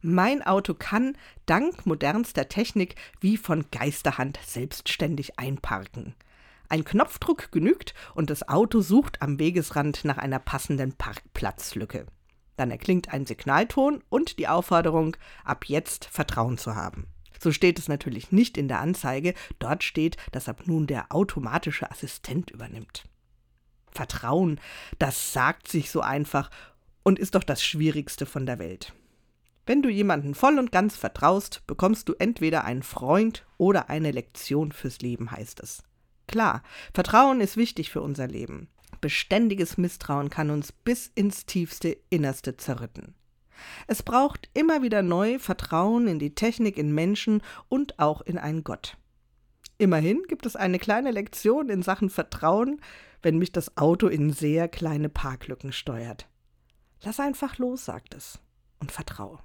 Mein Auto kann dank modernster Technik wie von Geisterhand selbstständig einparken. Ein Knopfdruck genügt und das Auto sucht am Wegesrand nach einer passenden Parkplatzlücke. Dann erklingt ein Signalton und die Aufforderung, ab jetzt Vertrauen zu haben. So steht es natürlich nicht in der Anzeige, dort steht, dass ab nun der automatische Assistent übernimmt. Vertrauen, das sagt sich so einfach und ist doch das Schwierigste von der Welt. Wenn du jemanden voll und ganz vertraust, bekommst du entweder einen Freund oder eine Lektion fürs Leben, heißt es. Klar, Vertrauen ist wichtig für unser Leben. Beständiges Misstrauen kann uns bis ins tiefste Innerste zerrütten. Es braucht immer wieder neu Vertrauen in die Technik, in Menschen und auch in einen Gott. Immerhin gibt es eine kleine Lektion in Sachen Vertrauen, wenn mich das Auto in sehr kleine Parklücken steuert. Lass einfach los, sagt es, und vertraue.